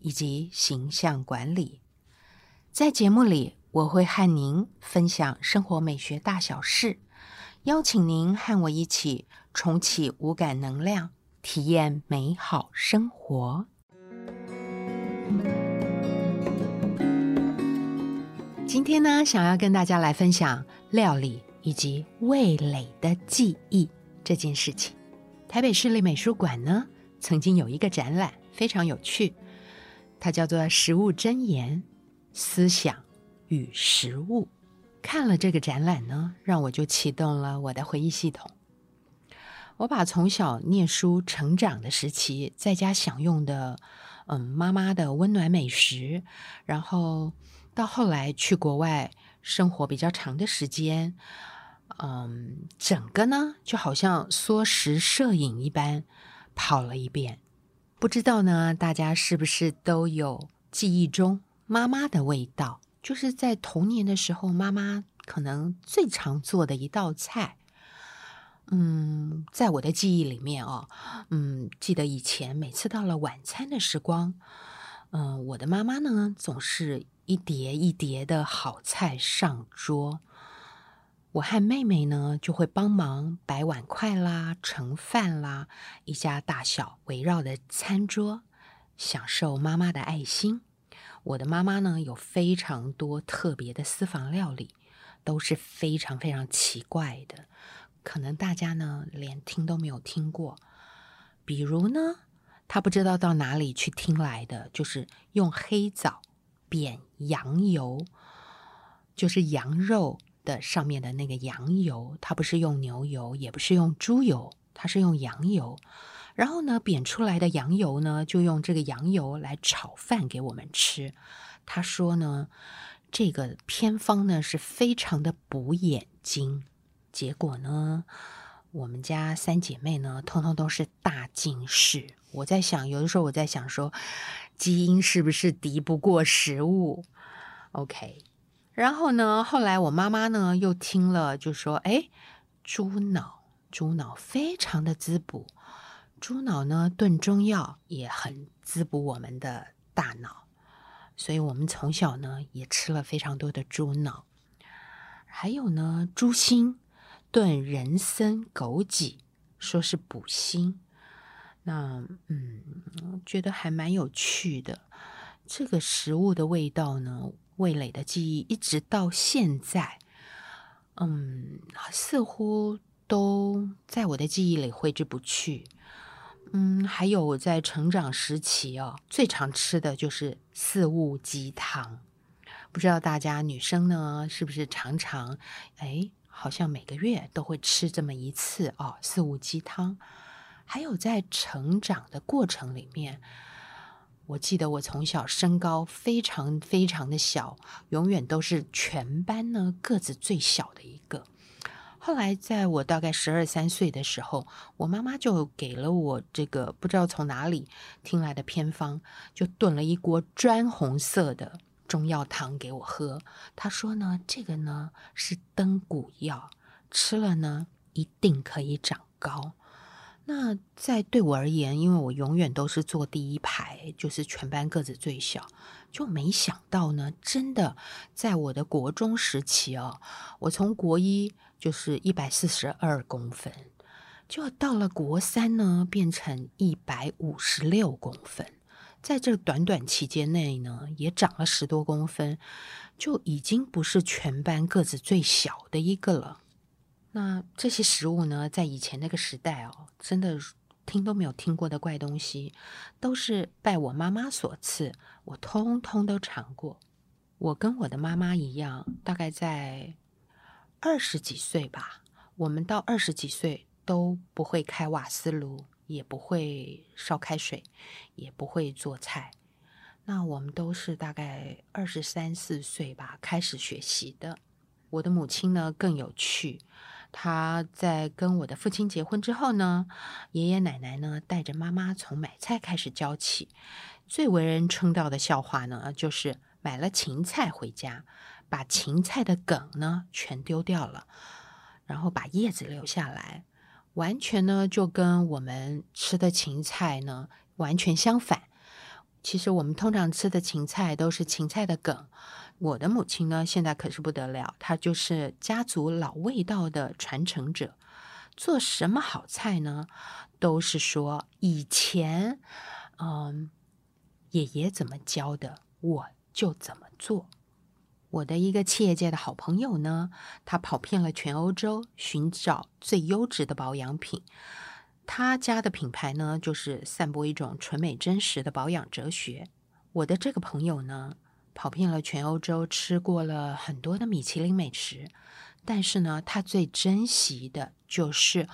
以及形象管理，在节目里，我会和您分享生活美学大小事，邀请您和我一起重启五感能量，体验美好生活。今天呢，想要跟大家来分享料理以及味蕾的记忆这件事情。台北市立美术馆呢，曾经有一个展览，非常有趣。它叫做“食物箴言：思想与食物”。看了这个展览呢，让我就启动了我的回忆系统。我把从小念书成长的时期，在家享用的，嗯，妈妈的温暖美食，然后到后来去国外生活比较长的时间，嗯，整个呢就好像缩时摄影一般跑了一遍。不知道呢，大家是不是都有记忆中妈妈的味道？就是在童年的时候，妈妈可能最常做的一道菜。嗯，在我的记忆里面哦，嗯，记得以前每次到了晚餐的时光，嗯，我的妈妈呢总是一碟一碟的好菜上桌。我和妹妹呢，就会帮忙摆碗筷啦、盛饭啦，一家大小围绕的餐桌，享受妈妈的爱心。我的妈妈呢，有非常多特别的私房料理，都是非常非常奇怪的，可能大家呢连听都没有听过。比如呢，她不知道到哪里去听来的，就是用黑枣煸羊油，就是羊肉。的上面的那个羊油，它不是用牛油，也不是用猪油，它是用羊油。然后呢，煸出来的羊油呢，就用这个羊油来炒饭给我们吃。他说呢，这个偏方呢是非常的补眼睛。结果呢，我们家三姐妹呢，通通都是大近视。我在想，有的时候我在想说，基因是不是敌不过食物？OK。然后呢？后来我妈妈呢又听了，就说：“哎，猪脑，猪脑非常的滋补，猪脑呢炖中药也很滋补我们的大脑，所以我们从小呢也吃了非常多的猪脑。还有呢，猪心炖人参、枸杞，说是补心。那嗯，觉得还蛮有趣的。这个食物的味道呢？”味蕾的记忆一直到现在，嗯，似乎都在我的记忆里挥之不去。嗯，还有我在成长时期哦，最常吃的就是四物鸡汤。不知道大家女生呢，是不是常常哎，好像每个月都会吃这么一次哦，四物鸡汤。还有在成长的过程里面。我记得我从小身高非常非常的小，永远都是全班呢个子最小的一个。后来在我大概十二三岁的时候，我妈妈就给了我这个不知道从哪里听来的偏方，就炖了一锅砖红色的中药汤给我喝。她说呢，这个呢是登骨药，吃了呢一定可以长高。那在对我而言，因为我永远都是坐第一排，就是全班个子最小，就没想到呢，真的在我的国中时期哦，我从国一就是一百四十二公分，就到了国三呢，变成一百五十六公分，在这短短期间内呢，也长了十多公分，就已经不是全班个子最小的一个了。那这些食物呢，在以前那个时代哦，真的听都没有听过的怪东西，都是拜我妈妈所赐，我通通都尝过。我跟我的妈妈一样，大概在二十几岁吧，我们到二十几岁都不会开瓦斯炉，也不会烧开水，也不会做菜。那我们都是大概二十三四岁吧开始学习的。我的母亲呢更有趣，他在跟我的父亲结婚之后呢，爷爷奶奶呢带着妈妈从买菜开始教起。最为人称道的笑话呢，就是买了芹菜回家，把芹菜的梗呢全丢掉了，然后把叶子留下来，完全呢就跟我们吃的芹菜呢完全相反。其实我们通常吃的芹菜都是芹菜的梗。我的母亲呢，现在可是不得了，她就是家族老味道的传承者。做什么好菜呢，都是说以前，嗯，爷爷怎么教的，我就怎么做。我的一个企业界的好朋友呢，他跑遍了全欧洲，寻找最优质的保养品。他家的品牌呢，就是散播一种纯美真实的保养哲学。我的这个朋友呢，跑遍了全欧洲，吃过了很多的米其林美食，但是呢，他最珍惜的就是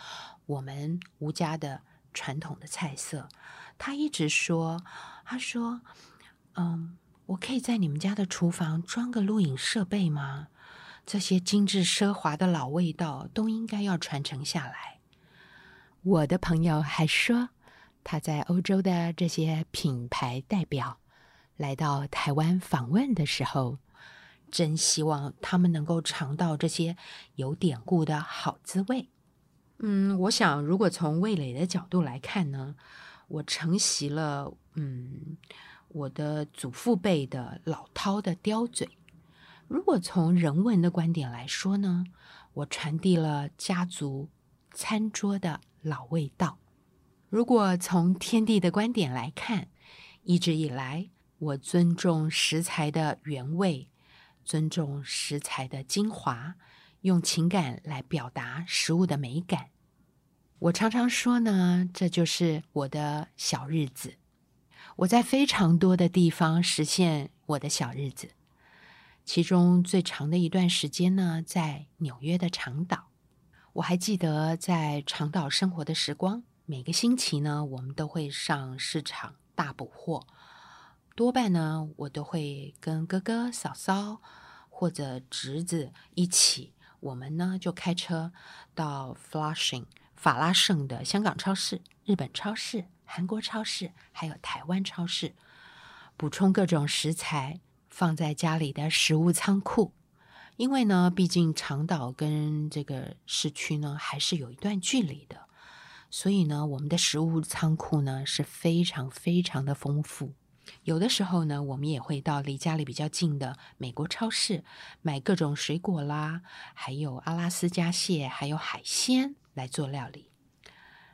我们吴家的传统的菜色。他一直说：“他说，嗯，我可以在你们家的厨房装个录影设备吗？这些精致奢华的老味道都应该要传承下来。”我的朋友还说，他在欧洲的这些品牌代表来到台湾访问的时候，真希望他们能够尝到这些有典故的好滋味。嗯，我想，如果从味蕾的角度来看呢，我承袭了嗯我的祖父辈的老饕的刁嘴；如果从人文的观点来说呢，我传递了家族餐桌的。老味道。如果从天地的观点来看，一直以来，我尊重食材的原味，尊重食材的精华，用情感来表达食物的美感。我常常说呢，这就是我的小日子。我在非常多的地方实现我的小日子，其中最长的一段时间呢，在纽约的长岛。我还记得在长岛生活的时光，每个星期呢，我们都会上市场大补货。多半呢，我都会跟哥哥、嫂嫂或者侄子一起，我们呢就开车到 Flushing 法拉盛的香港超市、日本超市、韩国超市，还有台湾超市，补充各种食材，放在家里的食物仓库。因为呢，毕竟长岛跟这个市区呢还是有一段距离的，所以呢，我们的食物仓库呢是非常非常的丰富。有的时候呢，我们也会到离家里比较近的美国超市买各种水果啦，还有阿拉斯加蟹，还有海鲜来做料理。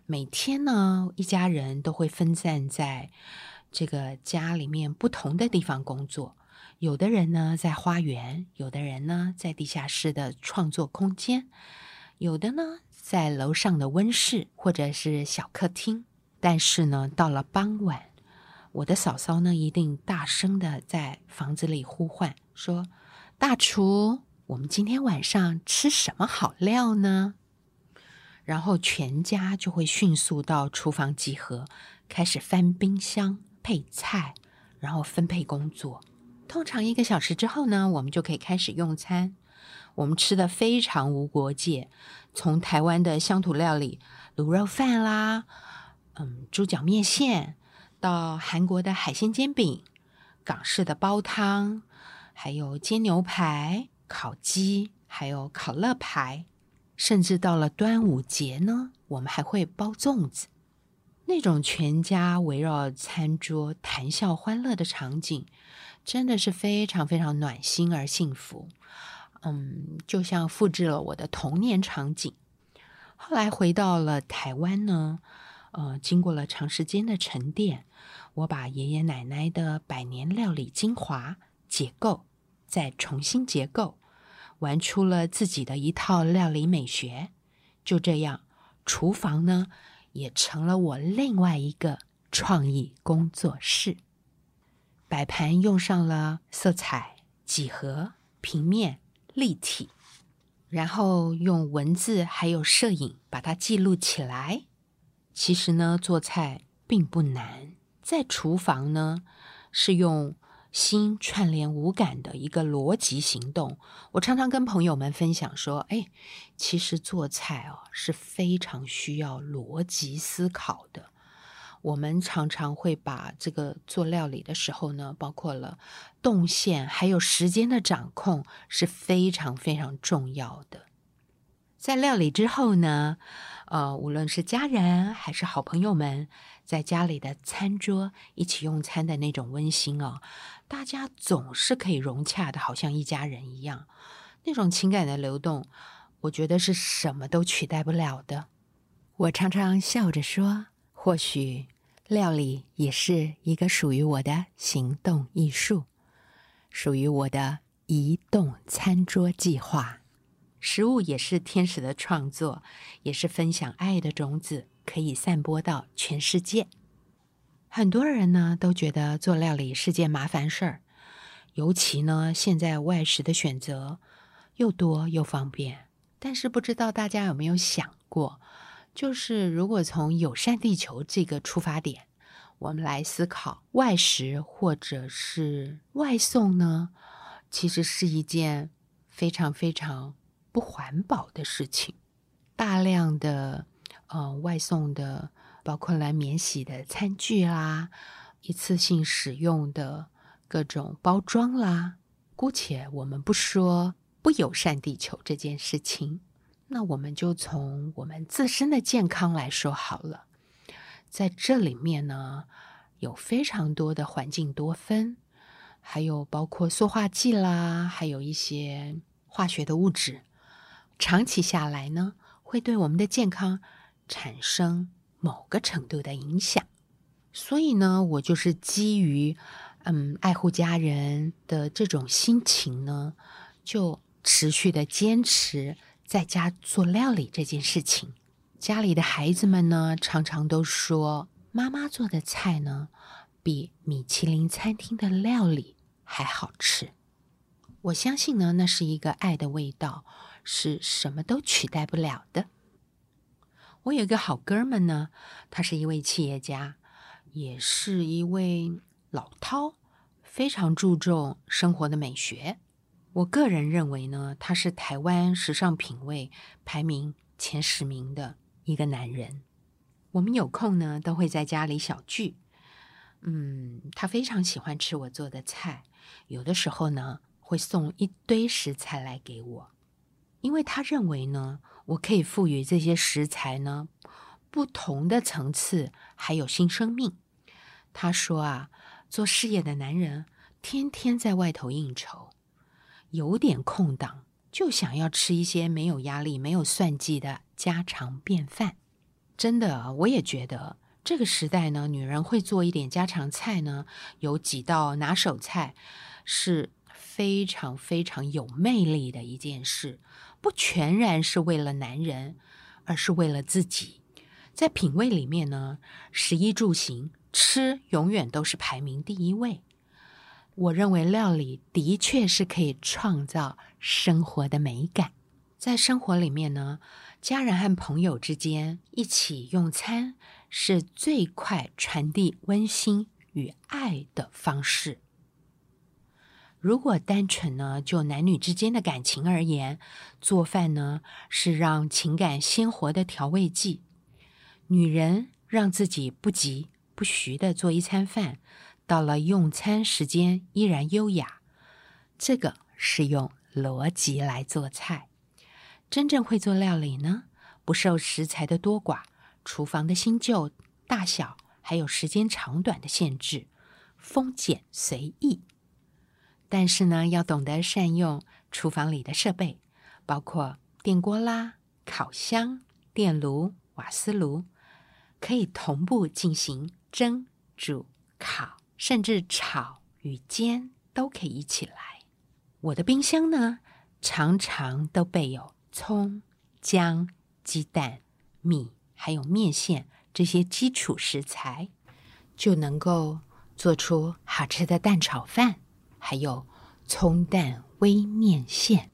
每天呢，一家人都会分散在这个家里面不同的地方工作。有的人呢在花园，有的人呢在地下室的创作空间，有的呢在楼上的温室或者是小客厅。但是呢，到了傍晚，我的嫂嫂呢一定大声的在房子里呼唤说：“大厨，我们今天晚上吃什么好料呢？”然后全家就会迅速到厨房集合，开始翻冰箱配菜，然后分配工作。通常一个小时之后呢，我们就可以开始用餐。我们吃的非常无国界，从台湾的乡土料理卤肉饭啦，嗯，猪脚面线，到韩国的海鲜煎饼、港式的煲汤，还有煎牛排、烤鸡，还有烤乐排，甚至到了端午节呢，我们还会包粽子。那种全家围绕餐桌谈笑欢乐的场景。真的是非常非常暖心而幸福，嗯，就像复制了我的童年场景。后来回到了台湾呢，呃，经过了长时间的沉淀，我把爷爷奶奶的百年料理精华解构，再重新结构，玩出了自己的一套料理美学。就这样，厨房呢，也成了我另外一个创意工作室。摆盘用上了色彩、几何、平面、立体，然后用文字还有摄影把它记录起来。其实呢，做菜并不难，在厨房呢是用心串联五感的一个逻辑行动。我常常跟朋友们分享说：“哎，其实做菜哦是非常需要逻辑思考的。我们常常会把这个做料理的时候呢，包括了动线还有时间的掌控是非常非常重要的。在料理之后呢，呃，无论是家人还是好朋友们。”在家里的餐桌一起用餐的那种温馨哦，大家总是可以融洽的，好像一家人一样。那种情感的流动，我觉得是什么都取代不了的。我常常笑着说，或许料理也是一个属于我的行动艺术，属于我的移动餐桌计划。食物也是天使的创作，也是分享爱的种子。可以散播到全世界。很多人呢都觉得做料理是件麻烦事儿，尤其呢现在外食的选择又多又方便。但是不知道大家有没有想过，就是如果从友善地球这个出发点，我们来思考外食或者是外送呢，其实是一件非常非常不环保的事情，大量的。呃，外送的包括来免洗的餐具啦，一次性使用的各种包装啦。姑且我们不说不友善地球这件事情，那我们就从我们自身的健康来说好了。在这里面呢，有非常多的环境多酚，还有包括塑化剂啦，还有一些化学的物质，长期下来呢，会对我们的健康。产生某个程度的影响，所以呢，我就是基于嗯爱护家人的这种心情呢，就持续的坚持在家做料理这件事情。家里的孩子们呢，常常都说妈妈做的菜呢，比米其林餐厅的料理还好吃。我相信呢，那是一个爱的味道，是什么都取代不了的。我有一个好哥们呢，他是一位企业家，也是一位老饕，非常注重生活的美学。我个人认为呢，他是台湾时尚品味排名前十名的一个男人。我们有空呢，都会在家里小聚。嗯，他非常喜欢吃我做的菜，有的时候呢，会送一堆食材来给我，因为他认为呢。我可以赋予这些食材呢不同的层次，还有新生命。他说啊，做事业的男人天天在外头应酬，有点空档就想要吃一些没有压力、没有算计的家常便饭。真的，我也觉得这个时代呢，女人会做一点家常菜呢，有几道拿手菜是非常非常有魅力的一件事。不全然是为了男人，而是为了自己。在品味里面呢，食衣住行，吃永远都是排名第一位。我认为料理的确是可以创造生活的美感。在生活里面呢，家人和朋友之间一起用餐，是最快传递温馨与爱的方式。如果单纯呢，就男女之间的感情而言，做饭呢是让情感鲜活的调味剂。女人让自己不急不徐的做一餐饭，到了用餐时间依然优雅。这个是用逻辑来做菜。真正会做料理呢，不受食材的多寡、厨房的新旧、大小，还有时间长短的限制，丰俭随意。但是呢，要懂得善用厨房里的设备，包括电锅啦、烤箱、电炉、瓦斯炉，可以同步进行蒸、煮、烤，甚至炒与煎都可以一起来。我的冰箱呢，常常都备有葱、姜、鸡蛋、米，还有面线这些基础食材，就能够做出好吃的蛋炒饭。还有葱蛋微面线，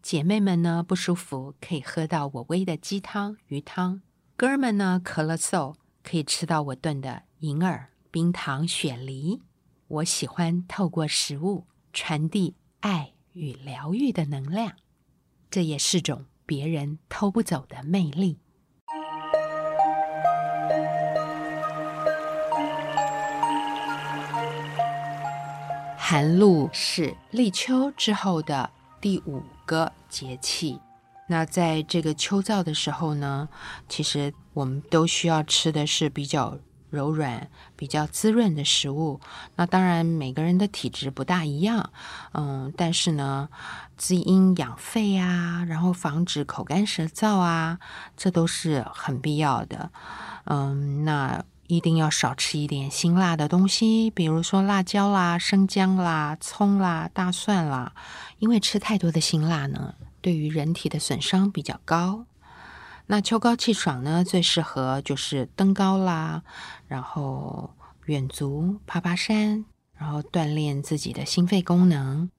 姐妹们呢不舒服可以喝到我煨的鸡汤、鱼汤；哥儿们呢咳了嗽可以吃到我炖的银耳冰糖雪梨。我喜欢透过食物传递爱与疗愈的能量，这也是种别人偷不走的魅力。寒露是立秋之后的第五个节气。那在这个秋燥的时候呢，其实我们都需要吃的是比较柔软、比较滋润的食物。那当然，每个人的体质不大一样，嗯，但是呢，滋阴养肺啊，然后防止口干舌燥啊，这都是很必要的。嗯，那一定要少吃一点辛辣的东西，比如说辣椒啦、生姜啦、葱啦、大蒜啦，因为吃太多的辛辣呢。对于人体的损伤比较高，那秋高气爽呢，最适合就是登高啦，然后远足、爬爬山，然后锻炼自己的心肺功能。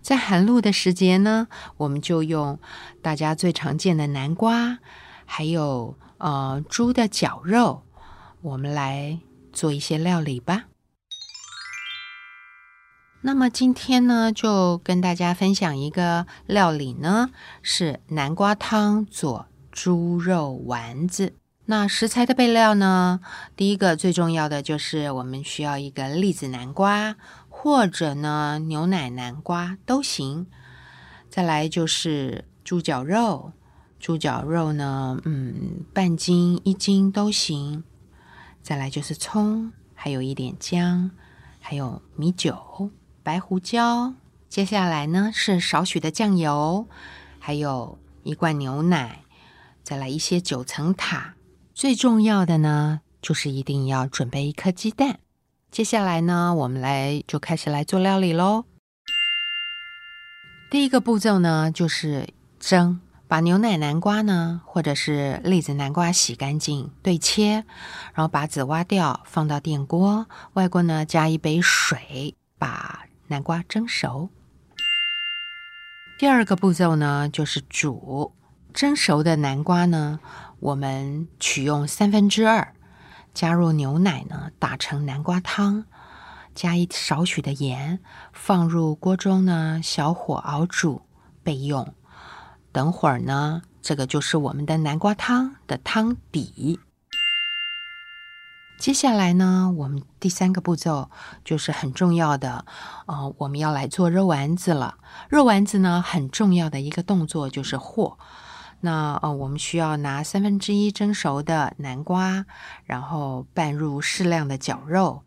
在寒露的时节呢，我们就用大家最常见的南瓜，还有呃猪的绞肉，我们来做一些料理吧。那么今天呢，就跟大家分享一个料理呢，是南瓜汤做猪肉丸子。那食材的备料呢，第一个最重要的就是我们需要一个栗子南瓜，或者呢牛奶南瓜都行。再来就是猪脚肉，猪脚肉呢，嗯，半斤一斤都行。再来就是葱，还有一点姜，还有米酒。白胡椒，接下来呢是少许的酱油，还有一罐牛奶，再来一些九层塔。最重要的呢，就是一定要准备一颗鸡蛋。接下来呢，我们来就开始来做料理喽。第一个步骤呢，就是蒸。把牛奶南瓜呢，或者是栗子南瓜洗干净，对切，然后把籽挖掉，放到电锅，外锅呢加一杯水，把。南瓜蒸熟。第二个步骤呢，就是煮蒸熟的南瓜呢，我们取用三分之二，加入牛奶呢，打成南瓜汤，加一少许的盐，放入锅中呢，小火熬煮备用。等会儿呢，这个就是我们的南瓜汤的汤底。接下来呢，我们第三个步骤就是很重要的，呃，我们要来做肉丸子了。肉丸子呢，很重要的一个动作就是和。那呃，我们需要拿三分之一蒸熟的南瓜，然后拌入适量的绞肉。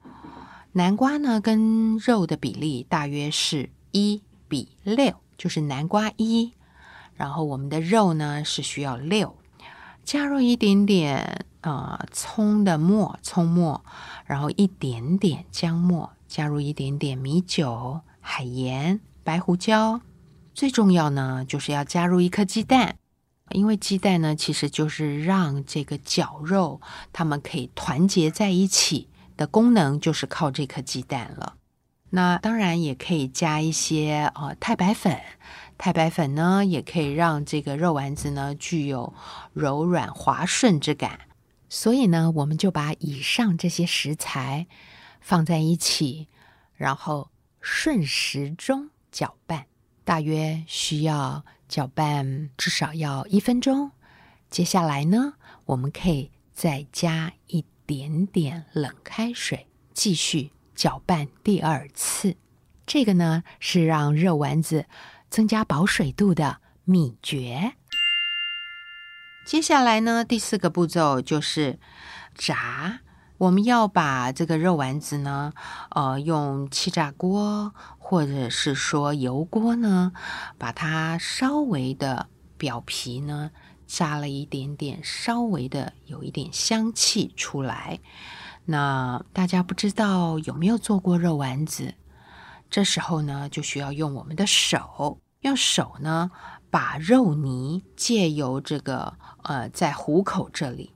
南瓜呢，跟肉的比例大约是一比六，就是南瓜一，然后我们的肉呢是需要六，加入一点点。呃，葱的末，葱末，然后一点点姜末，加入一点点米酒、海盐、白胡椒。最重要呢，就是要加入一颗鸡蛋，因为鸡蛋呢，其实就是让这个绞肉它们可以团结在一起的功能，就是靠这颗鸡蛋了。那当然也可以加一些呃太白粉。太白粉呢，也可以让这个肉丸子呢具有柔软滑顺之感。所以呢，我们就把以上这些食材放在一起，然后顺时钟搅拌，大约需要搅拌至少要一分钟。接下来呢，我们可以再加一点点冷开水，继续搅拌第二次。这个呢，是让肉丸子增加保水度的秘诀。接下来呢，第四个步骤就是炸。我们要把这个肉丸子呢，呃，用气炸锅或者是说油锅呢，把它稍微的表皮呢炸了一点点，稍微的有一点香气出来。那大家不知道有没有做过肉丸子？这时候呢，就需要用我们的手，用手呢。把肉泥借由这个呃，在虎口这里，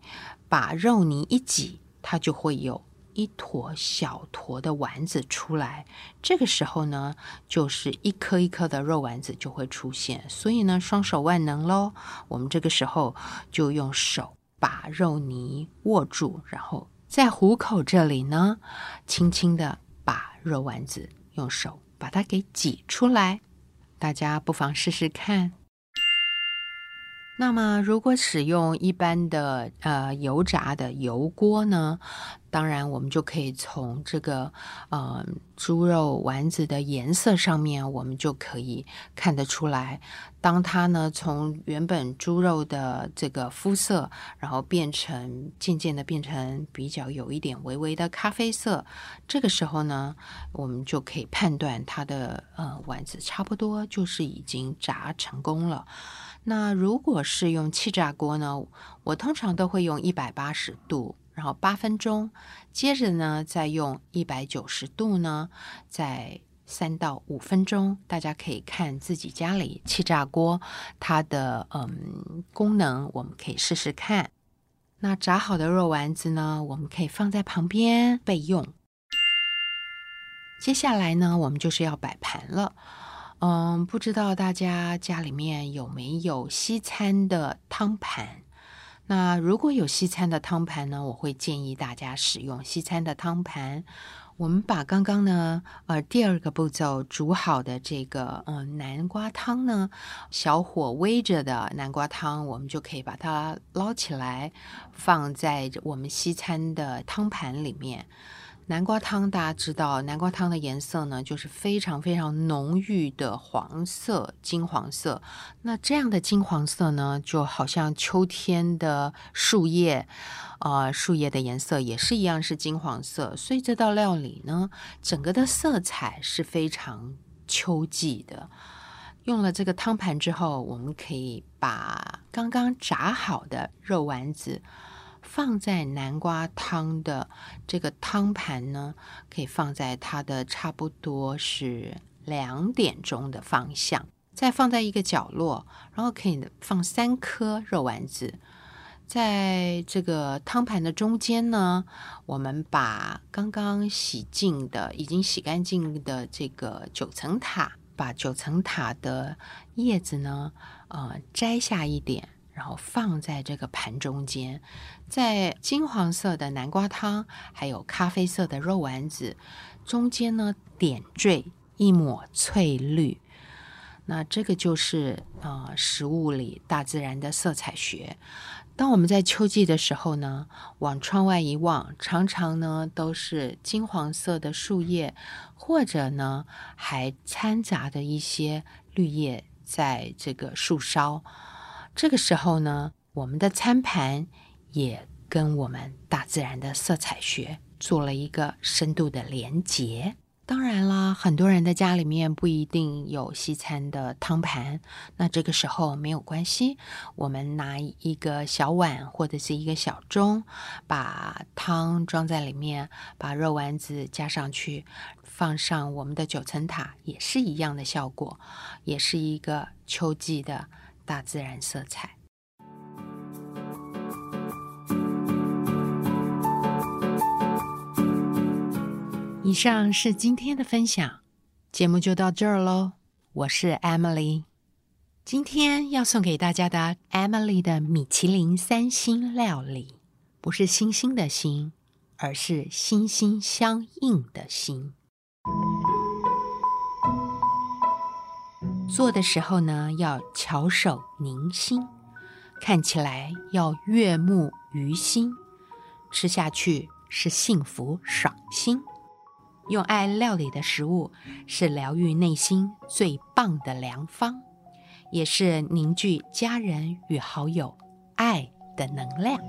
把肉泥一挤，它就会有一坨小坨的丸子出来。这个时候呢，就是一颗一颗的肉丸子就会出现。所以呢，双手万能喽。我们这个时候就用手把肉泥握住，然后在虎口这里呢，轻轻的。把肉丸子用手把它给挤出来。大家不妨试试看。那么，如果使用一般的呃油炸的油锅呢，当然我们就可以从这个呃猪肉丸子的颜色上面，我们就可以看得出来，当它呢从原本猪肉的这个肤色，然后变成渐渐的变成比较有一点微微的咖啡色，这个时候呢，我们就可以判断它的呃丸子差不多就是已经炸成功了。那如果是用气炸锅呢？我通常都会用一百八十度，然后八分钟，接着呢再用一百九十度呢，再三到五分钟。大家可以看自己家里气炸锅它的嗯功能，我们可以试试看。那炸好的肉丸子呢，我们可以放在旁边备用。接下来呢，我们就是要摆盘了。嗯，不知道大家家里面有没有西餐的汤盘？那如果有西餐的汤盘呢，我会建议大家使用西餐的汤盘。我们把刚刚呢，呃，第二个步骤煮好的这个，嗯，南瓜汤呢，小火煨着的南瓜汤，我们就可以把它捞起来，放在我们西餐的汤盘里面。南瓜汤，大家知道，南瓜汤的颜色呢，就是非常非常浓郁的黄色，金黄色。那这样的金黄色呢，就好像秋天的树叶，啊，树叶的颜色也是一样是金黄色。所以这道料理呢，整个的色彩是非常秋季的。用了这个汤盘之后，我们可以把刚刚炸好的肉丸子。放在南瓜汤的这个汤盘呢，可以放在它的差不多是两点钟的方向，再放在一个角落，然后可以放三颗肉丸子，在这个汤盘的中间呢，我们把刚刚洗净的、已经洗干净的这个九层塔，把九层塔的叶子呢，呃，摘下一点。然后放在这个盘中间，在金黄色的南瓜汤还有咖啡色的肉丸子中间呢，点缀一抹翠绿。那这个就是呃食物里大自然的色彩学。当我们在秋季的时候呢，往窗外一望，常常呢都是金黄色的树叶，或者呢还掺杂的一些绿叶在这个树梢。这个时候呢，我们的餐盘也跟我们大自然的色彩学做了一个深度的连结。当然啦，很多人的家里面不一定有西餐的汤盘，那这个时候没有关系，我们拿一个小碗或者是一个小盅，把汤装在里面，把肉丸子加上去，放上我们的九层塔，也是一样的效果，也是一个秋季的。大自然色彩。以上是今天的分享，节目就到这儿喽。我是 Emily，今天要送给大家的 Emily 的米其林三星料理，不是星星的星，而是心心相印的心。做的时候呢，要巧手凝心，看起来要悦目于心，吃下去是幸福爽心。用爱料理的食物是疗愈内心最棒的良方，也是凝聚家人与好友爱的能量。